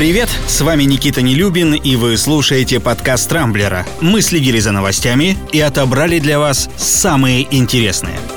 привет! С вами Никита Нелюбин, и вы слушаете подкаст Трамблера. Мы следили за новостями и отобрали для вас самые интересные –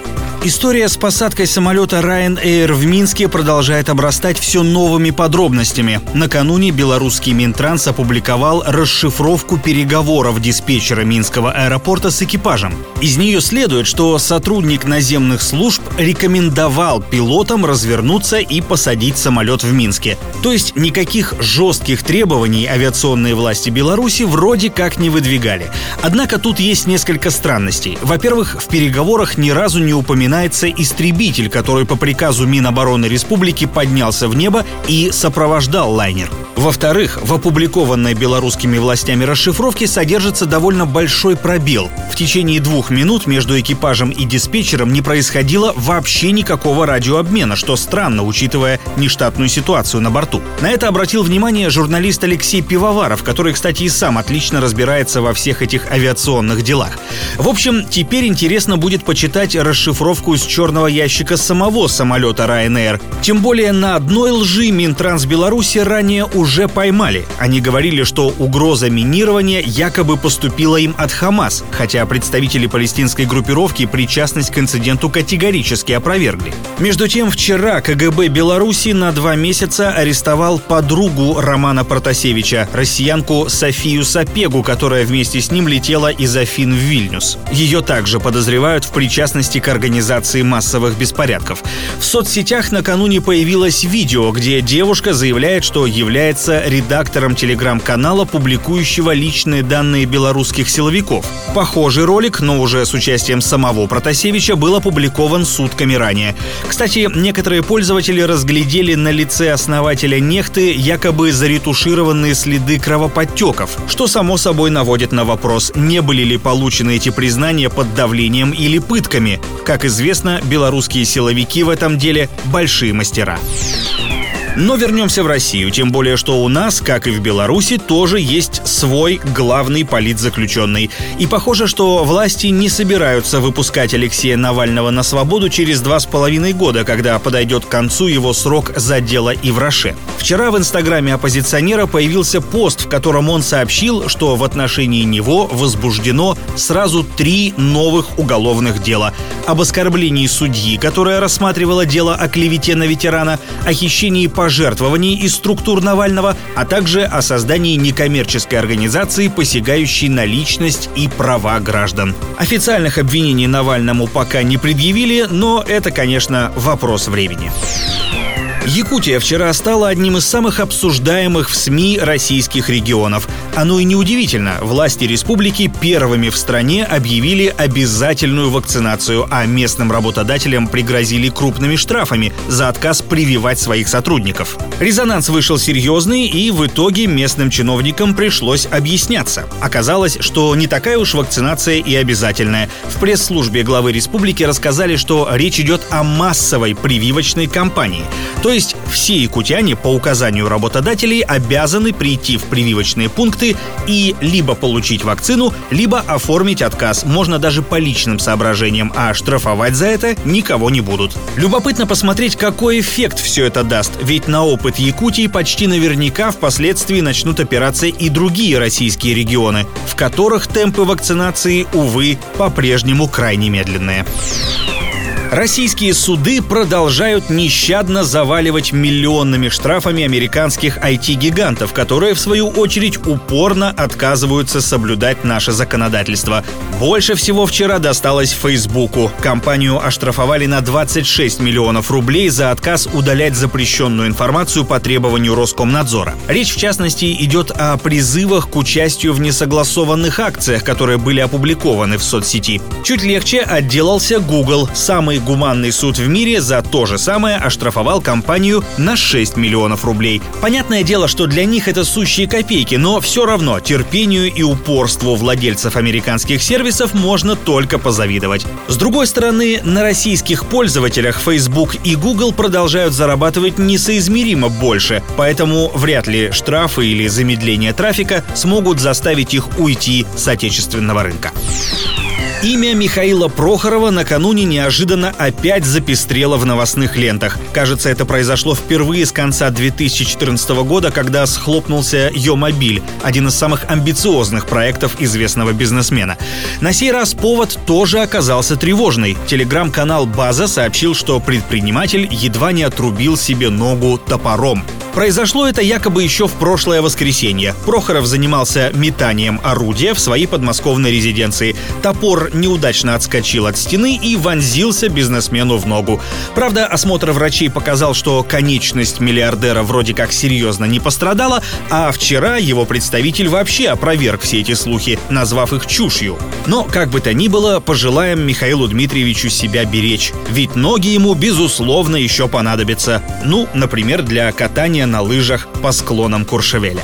История с посадкой самолета Ryanair в Минске продолжает обрастать все новыми подробностями. Накануне белорусский Минтранс опубликовал расшифровку переговоров диспетчера Минского аэропорта с экипажем. Из нее следует, что сотрудник наземных служб рекомендовал пилотам развернуться и посадить самолет в Минске. То есть никаких жестких требований авиационные власти Беларуси вроде как не выдвигали. Однако тут есть несколько странностей. Во-первых, в переговорах ни разу не упоминается истребитель, который по приказу Минобороны Республики поднялся в небо и сопровождал лайнер. Во-вторых, в опубликованной белорусскими властями расшифровке содержится довольно большой пробел. В течение двух минут между экипажем и диспетчером не происходило вообще никакого радиообмена, что странно, учитывая нештатную ситуацию на борту. На это обратил внимание журналист Алексей Пивоваров, который, кстати, и сам отлично разбирается во всех этих авиационных делах. В общем, теперь интересно будет почитать расшифровку из черного ящика самого самолета Ryanair. Тем более на одной лжи Минтранс Беларуси ранее уже уже поймали. Они говорили, что угроза минирования якобы поступила им от Хамас, хотя представители палестинской группировки причастность к инциденту категорически опровергли. Между тем, вчера КГБ Беларуси на два месяца арестовал подругу Романа Протасевича, россиянку Софию Сапегу, которая вместе с ним летела из Афин в Вильнюс. Ее также подозревают в причастности к организации массовых беспорядков. В соцсетях накануне появилось видео, где девушка заявляет, что является является редактором телеграм-канала, публикующего личные данные белорусских силовиков. Похожий ролик, но уже с участием самого Протасевича, был опубликован сутками ранее. Кстати, некоторые пользователи разглядели на лице основателя нехты якобы заретушированные следы кровоподтеков, что само собой наводит на вопрос, не были ли получены эти признания под давлением или пытками. Как известно, белорусские силовики в этом деле большие мастера. Но вернемся в Россию, тем более, что у нас, как и в Беларуси, тоже есть свой главный политзаключенный. И похоже, что власти не собираются выпускать Алексея Навального на свободу через два с половиной года, когда подойдет к концу его срок за дело и в Роше. Вчера в инстаграме оппозиционера появился пост, в котором он сообщил, что в отношении него возбуждено сразу три новых уголовных дела. Об оскорблении судьи, которая рассматривала дело о клевете на ветерана, о хищении по пожертвований из структур Навального, а также о создании некоммерческой организации, посягающей на личность и права граждан. Официальных обвинений Навальному пока не предъявили, но это, конечно, вопрос времени. Якутия вчера стала одним из самых обсуждаемых в СМИ российских регионов. Оно и неудивительно. Власти республики первыми в стране объявили обязательную вакцинацию, а местным работодателям пригрозили крупными штрафами за отказ прививать своих сотрудников. Резонанс вышел серьезный, и в итоге местным чиновникам пришлось объясняться. Оказалось, что не такая уж вакцинация и обязательная. В пресс-службе главы республики рассказали, что речь идет о массовой прививочной кампании. То есть все якутяне по указанию работодателей обязаны прийти в прививочные пункты и либо получить вакцину, либо оформить отказ. Можно даже по личным соображениям, а штрафовать за это никого не будут. Любопытно посмотреть, какой эффект все это даст, ведь на опыт Якутии почти наверняка впоследствии начнут опираться и другие российские регионы, в которых темпы вакцинации, увы, по-прежнему крайне медленные. Российские суды продолжают нещадно заваливать миллионными штрафами американских IT-гигантов, которые, в свою очередь, упорно отказываются соблюдать наше законодательство. Больше всего вчера досталось Фейсбуку. Компанию оштрафовали на 26 миллионов рублей за отказ удалять запрещенную информацию по требованию Роскомнадзора. Речь, в частности, идет о призывах к участию в несогласованных акциях, которые были опубликованы в соцсети. Чуть легче отделался Google, самый гуманный суд в мире за то же самое оштрафовал компанию на 6 миллионов рублей. Понятное дело, что для них это сущие копейки, но все равно терпению и упорству владельцев американских сервисов можно только позавидовать. С другой стороны, на российских пользователях Facebook и Google продолжают зарабатывать несоизмеримо больше, поэтому вряд ли штрафы или замедление трафика смогут заставить их уйти с отечественного рынка. Имя Михаила Прохорова накануне неожиданно опять запестрело в новостных лентах. Кажется, это произошло впервые с конца 2014 года, когда схлопнулся Йомобиль, один из самых амбициозных проектов известного бизнесмена. На сей раз повод тоже оказался тревожный. Телеграм-канал «База» сообщил, что предприниматель едва не отрубил себе ногу топором. Произошло это якобы еще в прошлое воскресенье. Прохоров занимался метанием орудия в своей подмосковной резиденции. Топор неудачно отскочил от стены и вонзился бизнесмену в ногу. Правда, осмотр врачей показал, что конечность миллиардера вроде как серьезно не пострадала, а вчера его представитель вообще опроверг все эти слухи, назвав их чушью. Но, как бы то ни было, пожелаем Михаилу Дмитриевичу себя беречь. Ведь ноги ему, безусловно, еще понадобятся. Ну, например, для катания на лыжах по склонам Куршевеля.